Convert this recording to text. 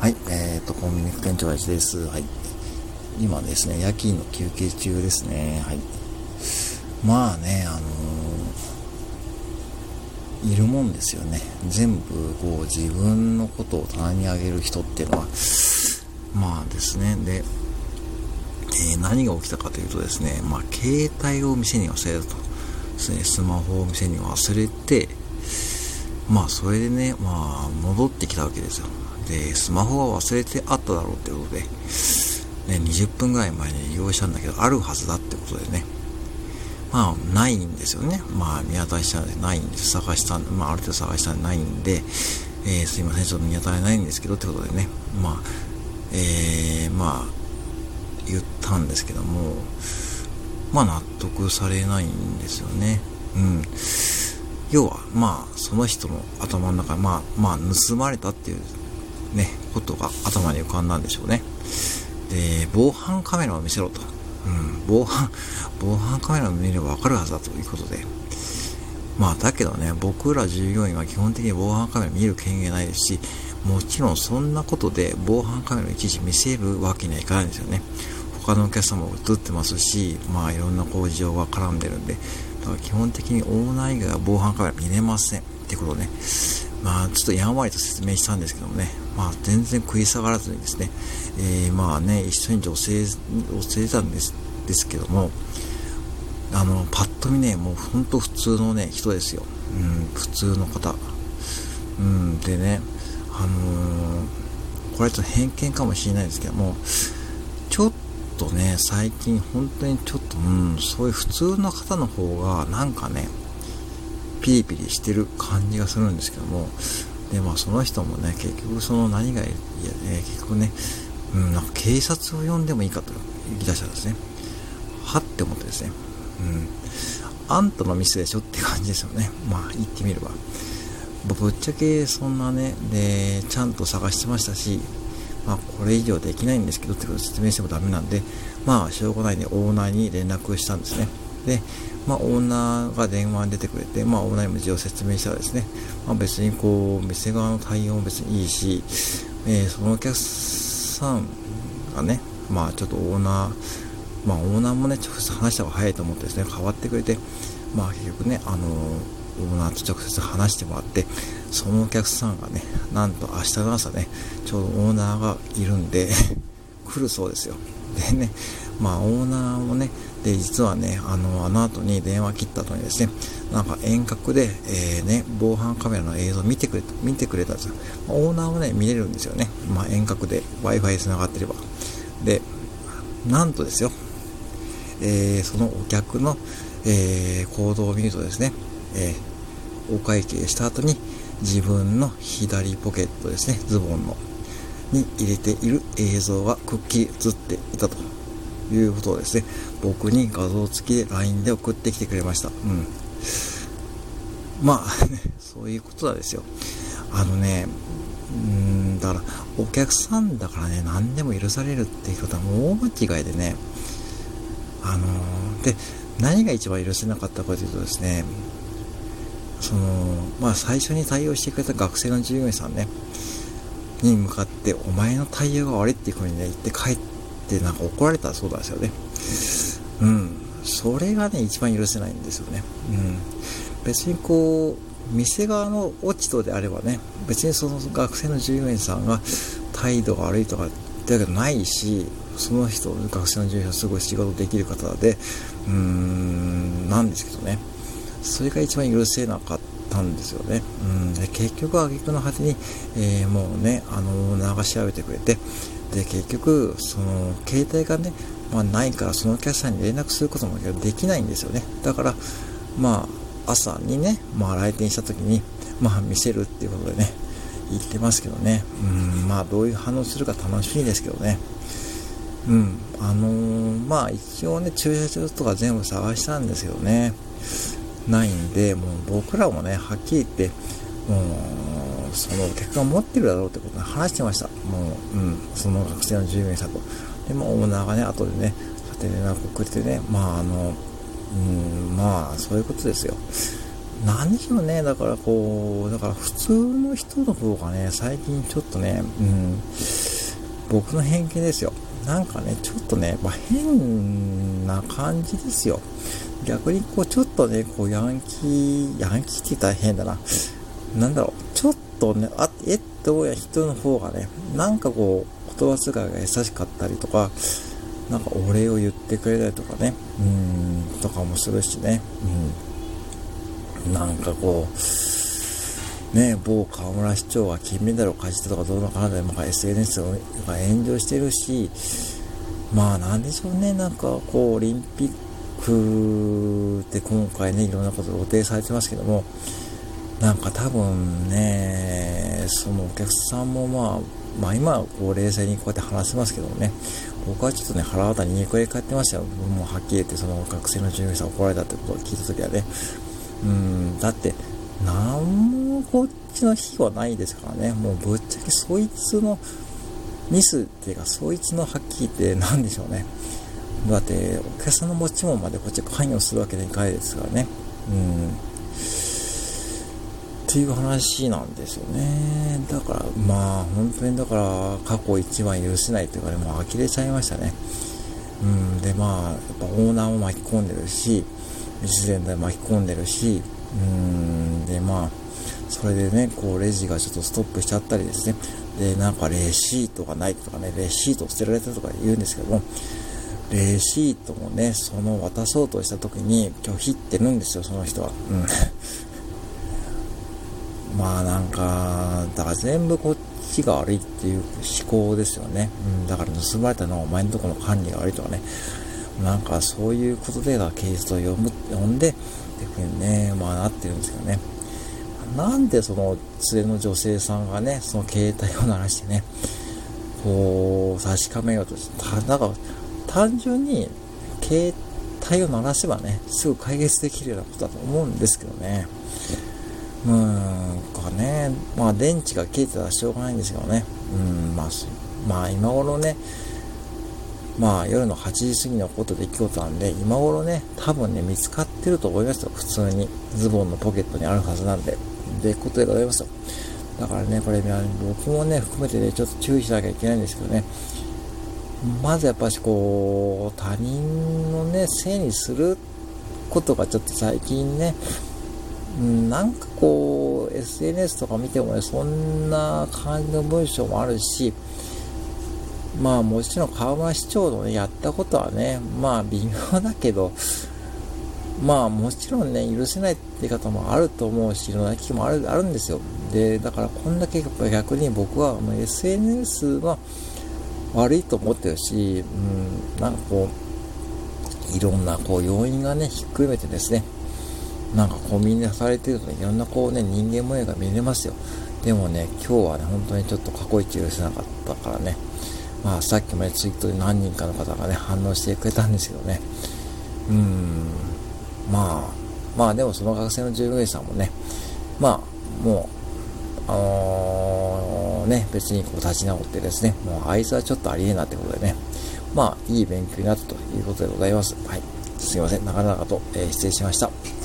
はい、えっ、ー、と、コンビニ副店長はです。はい。今ですね、夜勤の休憩中ですね。はい。まあね、あのー、いるもんですよね。全部、こう、自分のことを棚にあげる人っていうのは、まあですね。で、えー、何が起きたかというとですね、まあ、携帯を店に忘れたと。ですね、スマホを店に忘れて、まあ、それでね、まあ、戻ってきたわけですよ。で、スマホは忘れてあっただろうってことで、ね、20分ぐらい前に利用したんだけど、あるはずだってことでね、まあ、ないんですよね。まあ、見当たりしたんでないんです。探したんで、まあ、ある程度探したんでないんで、えー、すいません、ちょっと見当たりないんですけどってことでね、まあ、えー、まあ、言ったんですけども、まあ、納得されないんですよね。うん。要は、まあ、その人の頭の中まあ、まあ、盗まれたっていうね、ことが頭に浮かんだんでしょうね。で、防犯カメラを見せろと。うん、防犯、防犯カメラを見ればわかるはずだということで。まあ、だけどね、僕ら従業員は基本的に防犯カメラ見る権限ないですし、もちろんそんなことで防犯カメラをいちいち見せるわけにはいかないんですよね。他のお客様も映ってますし、まあいろんな工事情が絡んでるんで、だから基本的にオーナー以外は防犯カメラ見れません。ってことね、まあちょっとやんわりと説明したんですけどもね、まあ、全然食い下がらずにですね、えー、まあね、一緒に女性を連れたんですですけども、あの、パッと見ね、もうほんと普通のね、人ですよ。うん、普通の方。うん、でね、あのー、これちょっと偏見かもしれないですけども、ちょっとね、最近本当にちょっと、うん、そういう普通の方の方が、なんかね、ピリピリしてる感じがするんですけども、で、まあその人もね、結局その何がいや、えー、結局ね、うん、なんか警察を呼んでもいいかと言い出したんですね。はって思ってですね。うん。あんたのミスでしょって感じですよね。まあ言ってみれば。ぶっちゃけそんなね、で、ちゃんと探してましたし、まあこれ以上できないんですけどってことを説明してもダメなんで、まあしょうがないんでオーナーに連絡したんですね。で、まあ、オーナーが電話に出てくれて、まあ、オーナーにも事情を説明したらですね、まあ、別にこう、店側の対応も別にいいし、えー、そのお客さんがね、まあ、ちょっとオーナー、まあ、オーナーもね、直接話した方が早いと思ってですね、変わってくれて、まあ、結局ね、あのオーナーと直接話してもらって、そのお客さんがね、なんと明日の朝ね、ちょうどオーナーがいるんで 来るそうですよ。でね、まあ、オーナーもね、で、実はね、あの、あの後に電話切った後にですね、なんか遠隔で、えー、ね、防犯カメラの映像見てくれ、見てくれたんですよ。オーナーはね、見れるんですよね。まあ、遠隔で Wi-Fi 繋がってれば。で、なんとですよ、えー、そのお客の、えー、行動を見るとですね、えー、お会計した後に自分の左ポケットですね、ズボンの、に入れている映像がくっきり映っていたということをですね、僕に画像付きで LINE で送ってきてくれました。うん。まあ、そういうことなんですよ。あのね、うん、だから、お客さんだからね、何でも許されるっていうことはもう大間違いでね、あのー、で、何が一番許せなかったかというとですね、その、まあ最初に対応してくれた学生の従業員さんね、に向かって、お前の対応が悪いっていう風にね、言って帰ってなんか怒られたそうなんですよね。うん。それがね、一番許せないんですよね。うん。別にこう、店側の落ち度であればね、別にその学生の従業員さんが態度が悪いとかってわけないし、その人、学生の従業員はすごい仕事できる方で、うーん、なんですけどね。それが一番許せなかったんですよね。うん、で結局、挙句の果てに、えー、もうね、あの、オーナーが調べてくれて、で、結局、その、携帯がね、まあ、ないからそのお客さんに連絡することもできないんですよね。だから、まあ、朝にね、まあ、来店した時に、まあ、見せるっていうことでね、言ってますけどね。うん、まあ、どういう反応するか楽しみですけどね。うん、あのー、まあ、一応ね、駐車場とか全部探したんですけどね。ないんで、もう僕らもね、はっきり言って、もう、その客が持ってるだろうってことで話してました。もう、うん、その学生の従業員さんと。で、まあ、オーナーがね、後でね、勝手に連絡をくれてね、まあ、あの、うん、まあ、そういうことですよ。なんでしょうね、だからこう、だから普通の人の方がね、最近ちょっとね、うん、僕の偏見ですよ。なんかね、ちょっとね、まあ、変な感じですよ。逆にこう、ちょっとね、こう、ヤンキー、ヤンキーって言ったら変だな。なんだろう、ちょっとね、あ、えっと、や人の方がね、なんかこう、言葉遣いが優しかったりとか、なんかお礼を言ってくれたりとかね、うん、とかもするしね、うん、なんかこう、ね、某河村市長は金メダルを勝ちたとかどうのかなで、まあ、SNS が炎上してるし、まあなんでしょうね、なんかこう、オリンピックで今回ね、いろんなこと露呈されてますけども、なんか多分ね、そのお客さんもまあ、まあ今はこう冷静にこうやって話せますけどもね、僕はちょっとね、腹渡りに2個で帰ってましたよ。もうはっきり言ってその学生の従業員さん怒られたってことを聞いたときはね。うん、だって、なんもこっちの非はないですからね。もうぶっちゃけそいつのミスっていうか、そいつのはっきり言って何でしょうね。だって、お客さんの持ち物までこっち関与するわけにいかないですからね。うん。っていう話なんですよね。だから、まあ、本当にだから、過去一番許せないというかね、もう呆れちゃいましたね。うん、で、まあ、やっぱオーナーも巻き込んでるし、自然体巻き込んでるし、うん、で、まあ、それでね、こう、レジがちょっとストップしちゃったりですね。で、なんかレシートがないとかね、レシート捨てられたとか言うんですけども、レシートもね、その渡そうとした時に拒否ってるんですよ、その人は。うん。まあなんか、だから全部こっちが悪いっていう思考ですよね。うん、だから盗まれたのはお前のところの管理が悪いとかね。なんかそういうことでがケースを読む、読んで、っていうふうにね、まあなってるんですけどね。なんでその連れの女性さんがね、その携帯を鳴らしてね、こう、確かめようとして、た、なんか、単純に、携帯を鳴らせばね、すぐ解決できるようなことだと思うんですけどね。うーん、かね、まあ電池が切れてたらしょうがないんですけどね。うん、まあ、まあ今頃ね、まあ夜の8時過ぎのこと出来事なんで、今頃ね、多分ね、見つかってると思いますよ。普通に。ズボンのポケットにあるはずなんで。で、ことでございますよ。だからね、これ、僕もね、含めてね、ちょっと注意しなきゃいけないんですけどね。まずやっぱしこう、他人のね、せいにすることがちょっと最近ね、なんかこう、SNS とか見てもね、そんな感じの文章もあるし、まあもちろん河村市長のね、やったことはね、まあ微妙だけど、まあもちろんね、許せないって方もあると思うし、いろんな危機もあるあるんですよ。で、だからこんだけ逆に僕は SNS は悪いと思ってるし、うん、なんかこう、いろんなこう要因がね、ひっくるめてですね、なんかこうみんなされてるとね、いろんなこうね、人間模様が見れますよ。でもね、今日はね、本当にちょっと過去一許せなかったからね、まあさっきもね、ツイートで何人かの方がね、反応してくれたんですけどね、うーん、まあ、まあでもその学生の従業員さんもね、まあ、もう、あのー、ね、別にこう立ち直ってですね、もうあいつはちょっとありえなってことでね、まあ、いい勉強になったということでございます。はい。すいません。長々と、えー、失礼しました。